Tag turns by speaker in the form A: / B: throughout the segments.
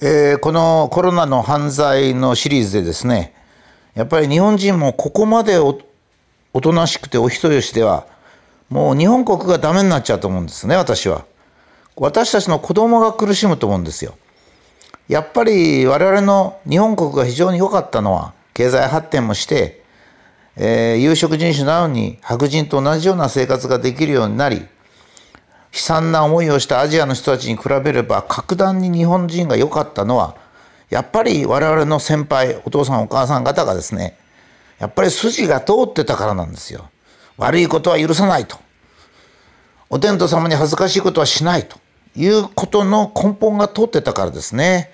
A: えーこのコロナの犯罪のシリーズでですねやっぱり日本人もここまでおおとなしくてお人よしではもう日本国がダメになっちゃうと思うんですね私は。私たちの子供が苦しむと思うんですよ。やっぱり我々の日本国が非常に良かったのは経済発展もして、えー有色人種なのに白人と同じような生活ができるようになり悲惨な思いをしたアジアの人たちに比べれば格段に日本人が良かったのはやっぱり我々の先輩お父さんお母さん方がですねやっぱり筋が通ってたからなんですよ。悪いことは許さないと。お天道様に恥ずかしいことはしないということの根本が通ってたからですね。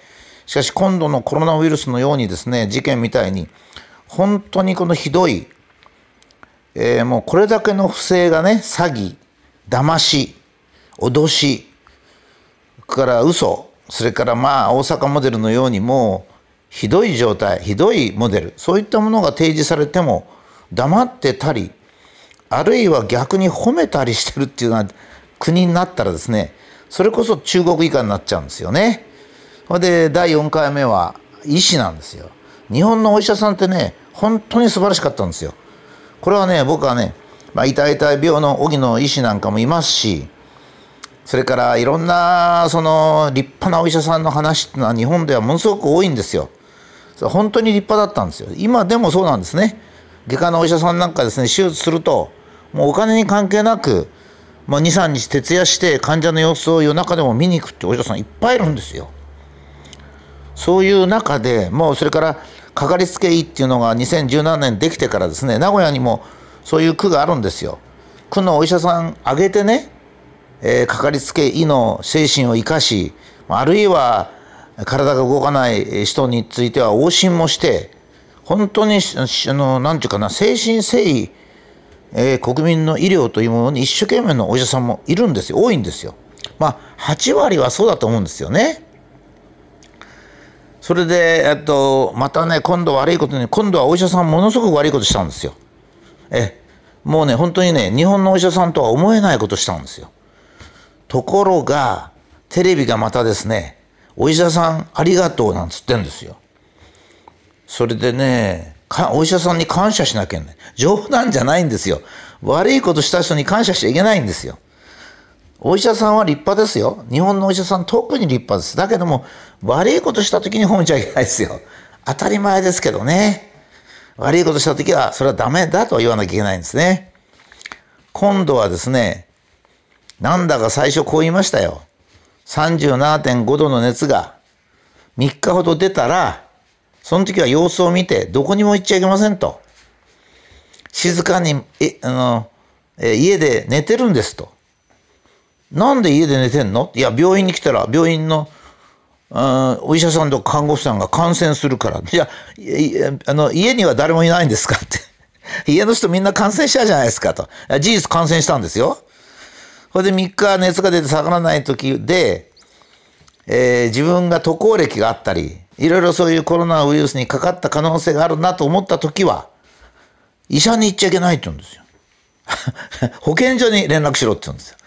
A: しかし今度のコロナウイルスのようにですね、事件みたいに本当にこのひどい、えーもうこれだけの不正がね、詐欺、騙し、脅し、から嘘、それからまあ大阪モデルのようにもうひどい状態、ひどいモデル、そういったものが提示されても黙ってたり、あるいは逆に褒めたりしてるっていうような国になったらですね、それこそ中国以下になっちゃうんですよね。それで第4回目は医師なんですよ。日本のお医者さんってね、本当に素晴らしかったんですよ。これはね、僕はね、まあ、痛い痛い病の荻野医師なんかもいますし、それからいろんなその立派なお医者さんの話っていうのは日本ではものすごく多いんですよ。本当に立派だったんですよ。今でもそうなんですね。外科のお医者さんなんかですね、手術すると、もうお金に関係なく、まあ、2、3日徹夜して患者の様子を夜中でも見に行くってお医者さんいっぱいいるんですよ。そういう中でもうそれからかかりつけ医っていうのが2017年できてからですね名古屋にもそういう区があるんですよ。区のお医者さん挙げてね、えーかかりつけ医の精神を生かしあるいは体が動かない人については往診もして本当にししあのなんていうかな精神誠意、えー国民の医療というものに一生懸命のお医者さんもいるんですよ多いんですよ。まあ8割はそうだと思うんですよね。それで、えっと、またね、今度悪いことに、今度はお医者さんものすごく悪いことしたんですよ。え、もうね、本当にね、日本のお医者さんとは思えないことしたんですよ。ところが、テレビがまたですね、お医者さんありがとうなんつってんですよ。それでね、かお医者さんに感謝しなきゃいけない。冗談じゃないんですよ。悪いことした人に感謝しちゃいけないんですよ。お医者さんは立派ですよ。日本のお医者さん特に立派です。だけども、悪いことした時に褒めちゃいけないですよ。当たり前ですけどね。悪いことした時は、それはダメだと言わなきゃいけないんですね。今度はですね、なんだか最初こう言いましたよ。37.5度の熱が3日ほど出たら、その時は様子を見て、どこにも行っちゃいけませんと。静かに、え、あの、え家で寝てるんですと。なんで家で寝てんの？いや、病院に来たら、病院の、うんお医者さんと看護師さんが感染するから。いや、いいあの、家には誰もいないんですかって。家の人みんな感染したじゃないですかと。事実感染したんですよ。それで3日熱が出て下がらない時で、えー自分が渡航歴があったり、いろいろそういうコロナウイルスにかかった可能性があるなと思った時は、医者に行っちゃいけないって言うんですよ。保健所に連絡しろって言うんですよ。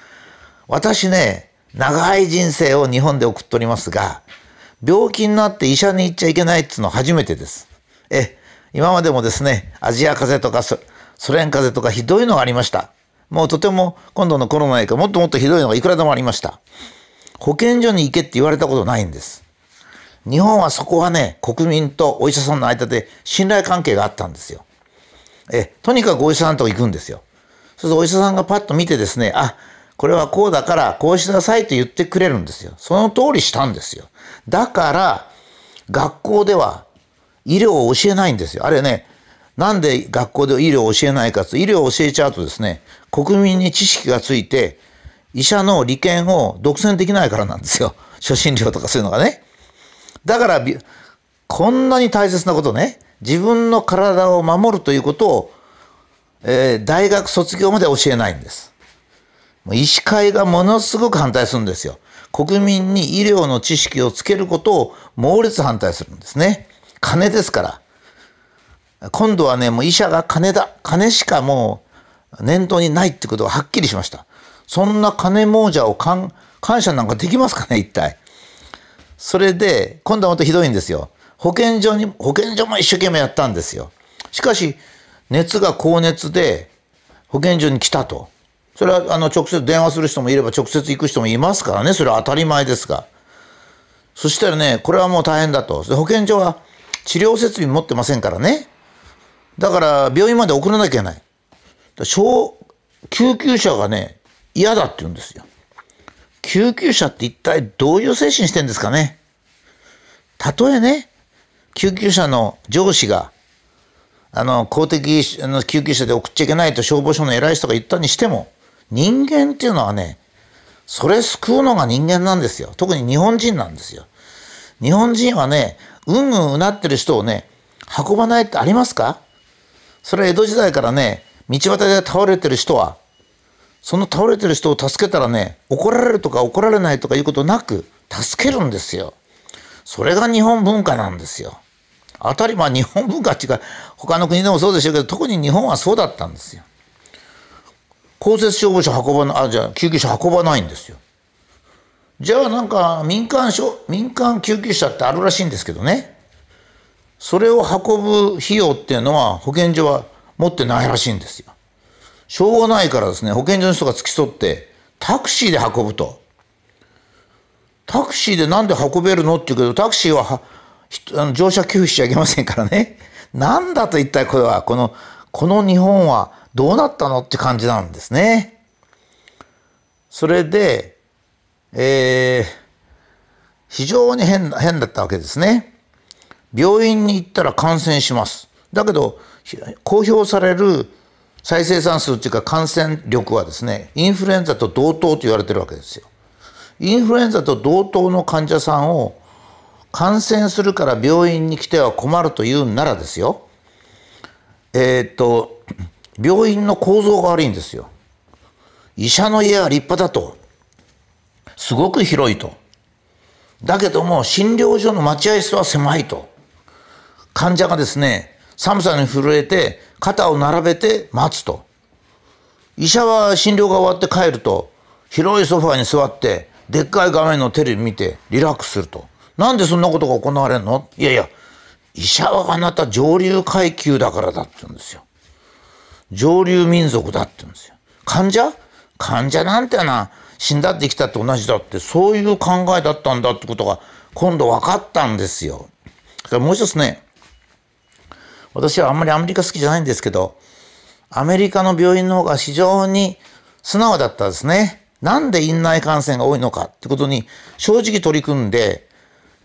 A: 私ね、長い人生を日本で送っておりますが、病気になって医者に行っちゃいけないっていうのは初めてです。え、今までもですね、アジア風邪とかソソ連風邪とかひどいのがありました。もうとても今度のコロナ以降もっともっとひどいのがいくらでもありました。保健所に行けって言われたことないんです。日本はそこはね、国民とお医者さんの間で信頼関係があったんですよ。え、とにかくお医者さんと行くんですよ。そうするとお医者さんがパッと見てですね、あ、これはこうだからこうしなさいと言ってくれるんですよ。その通りしたんですよ。だから、学校では医療を教えないんですよ。あれね、なんで学校で医療を教えないかと、医療を教えちゃうとですね、国民に知識がついて、医者の利権を独占できないからなんですよ。初診料とかそういうのがね。だから、こんなに大切なことね、自分の体を守るということを、えー大学卒業まで教えないんです。もう医師会がものすごく反対するんですよ。国民に医療の知識をつけることを猛烈反対するんですね。金ですから。今度はね、もう医者が金だ。金しかもう念頭にないってことがはっきりしました。そんな金亡者を感感謝なんかできますかね、一体。それで、今度はまたひどいんですよ。保健所に、保健所も一生懸命やったんですよ。しかし、熱が高熱で保健所に来たと。それは、あの、直接電話する人もいれば、直接行く人もいますからね。それは当たり前ですが。そしたらね、これはもう大変だと。保健所は治療設備持ってませんからね。だから、病院まで送らなきゃいけない。小救急車がね、嫌だって言うんですよ。救急車って一体どういう精神してんですかねたとえね、救急車の上司が、あの、公的の救急車で送っちゃいけないと消防署の偉い人が言ったにしても、人間っていうのはね、それ救うのが人間なんですよ。特に日本人なんですよ。日本人はね、うんうんうなってる人をね、運ばないってありますか？それは江戸時代からね、道端で倒れてる人は、その倒れてる人を助けたらね、怒られるとか怒られないとかいうことなく、助けるんですよ。それが日本文化なんですよ。当たり前、日本文化っていうか、他の国でもそうでしょうけど、特に日本はそうだったんですよ。公設消防車運ばない、あ、じゃあ救急車運ばないんですよ。じゃあなんか民間民間救急車ってあるらしいんですけどね。それを運ぶ費用っていうのは保健所は持ってないらしいんですよ。しょうがないからですね、保健所の人が付き添って、タクシーで運ぶと。タクシーでなんで運べるのって言うけど、タクシーはあの乗車拒否しちゃいけませんからね。なんだと一体これは、この、この日本はどうなったのって感じなんですね。それで、えー、非常に変変だったわけですね。病院に行ったら感染します。だけど、公表される再生産数っていうか感染力はですね、インフルエンザと同等と言われてるわけですよ。インフルエンザと同等の患者さんを感染するから病院に来ては困るというならですよ。えー、っと、病院の構造が悪いんですよ。医者の家は立派だと。すごく広いと。だけども診療所の待合室は狭いと。患者がですね、寒さに震えて肩を並べて待つと。医者は診療が終わって帰ると、広いソファに座って、でっかい画面のテレビ見てリラックスすると。なんでそんなことが行われるの？いやいや、医者はあなた上流階級だからだって言うんですよ。上流民族だって言うんですよ。患者？患者なんてな、死んだって生きたって同じだって、そういう考えだったんだってことが今度分かったんですよ。それからもう一つね、私はあんまりアメリカ好きじゃないんですけど、アメリカの病院の方が非常に素直だったですね。なんで院内感染が多いのかってことに正直取り組んで、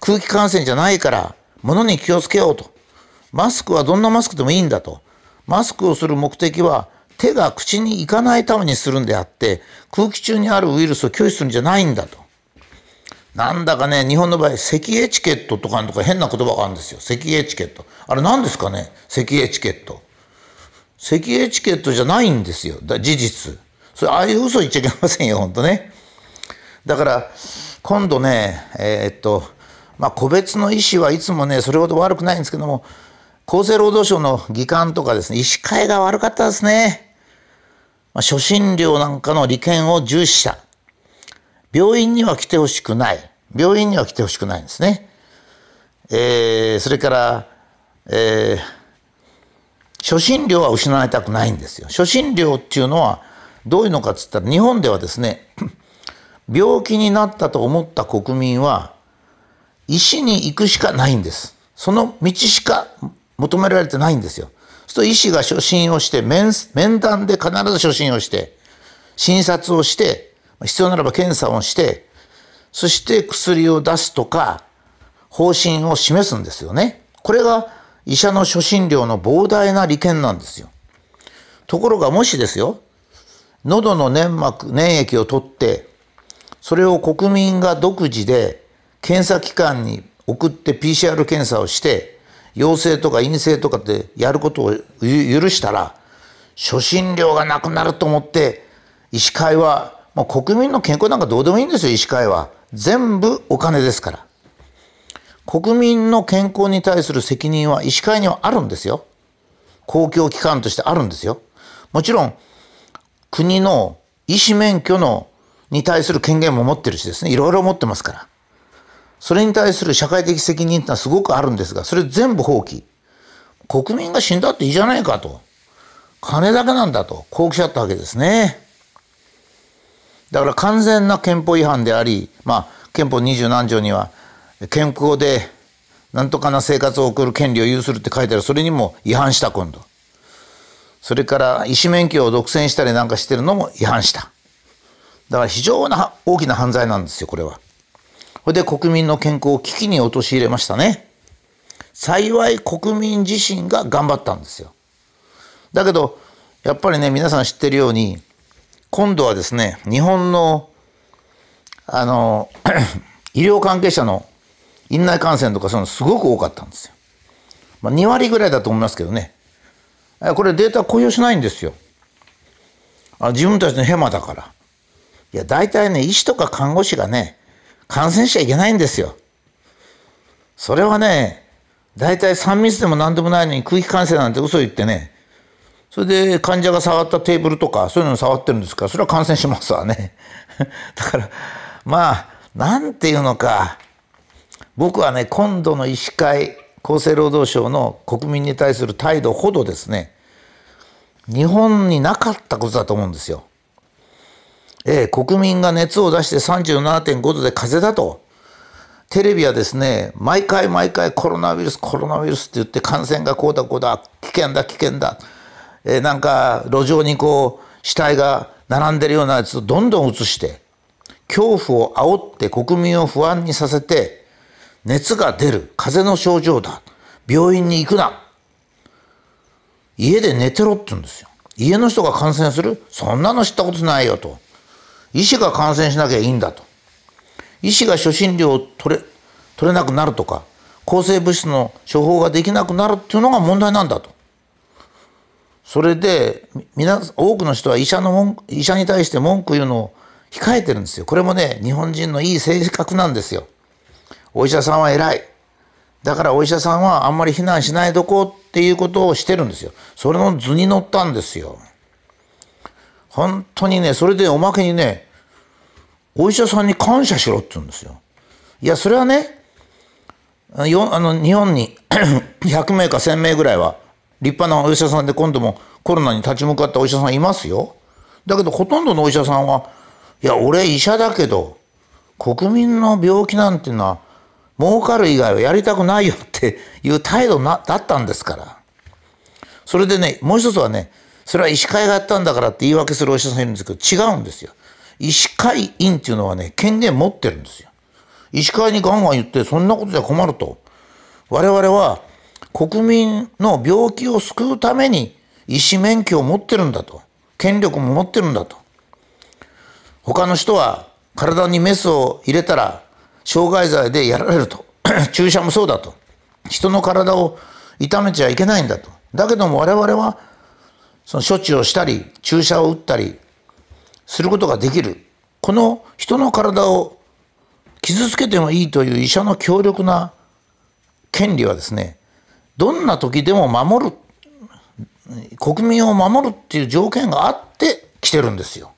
A: 空気感染じゃないから、物に気をつけようと。マスクはどんなマスクでもいいんだと。マスクをする目的は手が口に行かないためにするんであって、空気中にあるウイルスを拒否するんじゃないんだと。なんだかね、日本の場合、咳エチケットとかとか変な言葉があるんですよ。咳エチケット。あれ何ですかね？咳エチケット。咳エチケットじゃないんですよ。だ事実。それ、ああいう嘘言っちゃいけませんよ、本当ね。だから、今度ね、えー、っと、まあ、個別の医師はいつもね、それほど悪くないんですけども、厚生労働省の議官とかですね、医師会が悪かったですね。まあ、初診料なんかの利権を重視した。病院には来てほしくない。病院には来てほしくないんですね。えー、それから、えー、初診料は失われたくないんですよ。初診料っていうのはどういうのかっつったら日本ではですね、病気になったと思った国民は医師に行くしかないんです。その道しか求められてないんですよ。そうすると医師が初診をして面、面談で必ず初診をして、診察をして、必要ならば検査をして、そして薬を出すとか、方針を示すんですよね。これが医者の初診料の膨大な利権なんですよ。ところがもしですよ、喉の粘膜、粘液を取って、それを国民が独自で検査機関に送って PCR 検査をして、陽性とか陰性とかってやることを許したら、初診料がなくなると思って、医師会はもう国民の健康なんかどうでもいいんですよ、医師会は。全部お金ですから。国民の健康に対する責任は医師会にはあるんですよ。公共機関としてあるんですよ。もちろん、国の医師免許のに対する権限も持ってるしですね、いろいろ持ってますから。それに対する社会的責任ってのはすごくあるんですが、それ全部放棄。国民が死んだっていいじゃないかと。金だけなんだと、こうおっしゃったわけですね。だから完全な憲法違反であり、まあ、憲法二十何条には、健康でなんとかな生活を送る権利を有するって書いてある、それにも違反した、今度。それから、医師免許を独占したりなんかしてるのも違反した。だから非常な大きな犯罪なんですよ、これは。それで国民の健康を危機に陥れましたね。幸い国民自身が頑張ったんですよ。だけど、やっぱりね、皆さん知ってるように、今度はですね、日本の、あの、医療関係者の院内感染とかそういうのすごく多かったんですよ。まあ、2割ぐらいだと思いますけどね。これデータ公表しないんですよ。あ自分たちのヘマだから。いや、大体ね、医師とか看護師がね、感染しちゃいけないんですよ。それはね、大体3密でも何でもないのに空気感染なんて嘘言ってね、それで患者が触ったテーブルとかそういうの触ってるんですか？ら、それは感染しますわね。だから、まあ、なんていうのか、僕はね、今度の医師会、厚生労働省の国民に対する態度ほどですね、日本になかったことだと思うんですよ。ええ、国民が熱を出して37.5度で風邪だと。テレビはですね、毎回毎回コロナウイルス、コロナウイルスって言って感染がこうだこうだ、危険だ危険だ。えー、なんか路上にこう死体が並んでるようなやつをどんどん移して、恐怖を煽って国民を不安にさせて、熱が出る、風邪の症状だ。病院に行くな。家で寝てろって言うんですよ。家の人が感染する？そんなの知ったことないよと。医師が感染しなきゃいいんだと。医師が初診料を取れ、取れなくなるとか、抗生物質の処方ができなくなるっていうのが問題なんだと。それで、皆、多くの人は医者の文医者に対して文句言うのを控えてるんですよ。これもね、日本人のいい性格なんですよ。お医者さんは偉い。だからお医者さんはあんまり非難しないどこっていうことをしてるんですよ。それの図に乗ったんですよ。本当にね、それでおまけにね、お医者さんに感謝しろって言うんですよ。いや、それはね、よあの日本に 100名か1000名ぐらいは立派なお医者さんで今度もコロナに立ち向かったお医者さんいますよ。だけどほとんどのお医者さんは、いや、俺医者だけど、国民の病気なんていうのは儲かる以外はやりたくないよって いう態度なだったんですから。それでね、もう一つはね、それは医師会がやったんだからって言い訳するお医者さんいるんですけど、違うんですよ。医師会員っていうのはね、権限持ってるんですよ。医師会にガンガン言って、そんなことじゃ困ると。我々は国民の病気を救うために医師免許を持ってるんだと。権力も持ってるんだと。他の人は体にメスを入れたら傷害罪でやられると。注射もそうだと。人の体を痛めちゃいけないんだと。だけども我々は、その処置をしたり、注射を打ったりすることができる。この人の体を傷つけてもいいという医者の強力な権利はですね、どんな時でも守る、国民を守るっていう条件があって来てるんですよ。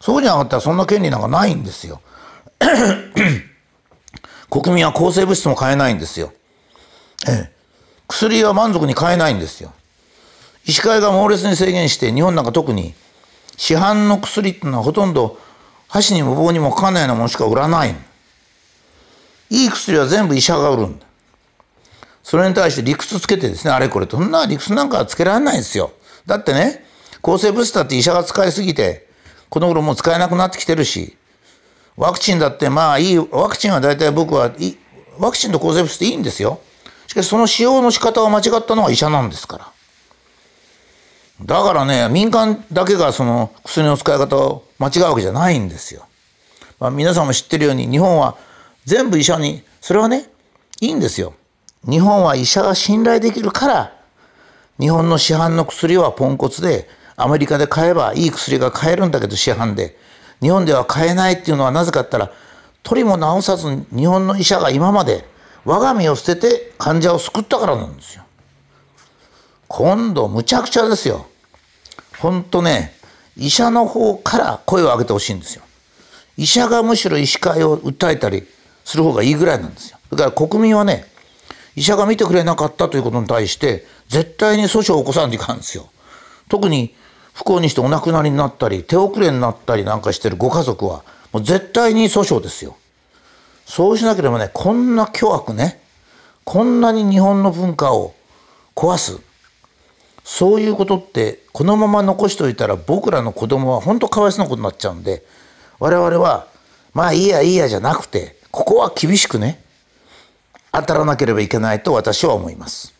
A: そうじゃなかったらそんな権利なんかないんですよ。国民は抗生物質も買えないんですよ。ええ、薬は満足に買えないんですよ。医師会が猛烈に制限して、日本なんか特に市販の薬っていうのはほとんど箸にも棒にもかかんないようなものしか売らない。いい薬は全部医者が売るんだ。それに対して理屈つけてですね、あれこれ、そんな理屈なんかつけられないんですよ。だってね、抗生物質だって医者が使いすぎて、この頃もう使えなくなってきてるし、ワクチンだってまあいい、ワクチンは大体僕は、ワクチンと抗生物質っていいんですよ。しかしその使用の仕方を間違ったのは医者なんですから。だからね、民間だけがその薬の使い方を間違うわけじゃないんですよ。まあ、皆さんも知ってるように日本は全部医者に、それはね、いいんですよ。日本は医者が信頼できるから、日本の市販の薬はポンコツで、アメリカで買えばいい薬が買えるんだけど市販で。日本では買えないっていうのはなぜかったら、取りも直さず日本の医者が今まで我が身を捨てて患者を救ったからなんですよ。今度むちゃくちゃですよ。ほんとね、医者の方から声を上げてほしいんですよ。医者がむしろ医師会を訴えたり、する方がいいぐらいなんですよ。だから国民はね、医者が見てくれなかったということに対して、絶対に訴訟を起こさんといかんですよ。特に不幸にしてお亡くなりになったり、手遅れになったりなんかしてるご家族は、もう絶対に訴訟ですよ。そうしなければね、こんな巨悪ね、こんなに日本の文化を壊す。そういうことってこのまま残しておいたら僕らの子供は本当かわいそうなことになっちゃうんで我々はまあいいやいいやじゃなくてここは厳しくね当たらなければいけないと私は思います。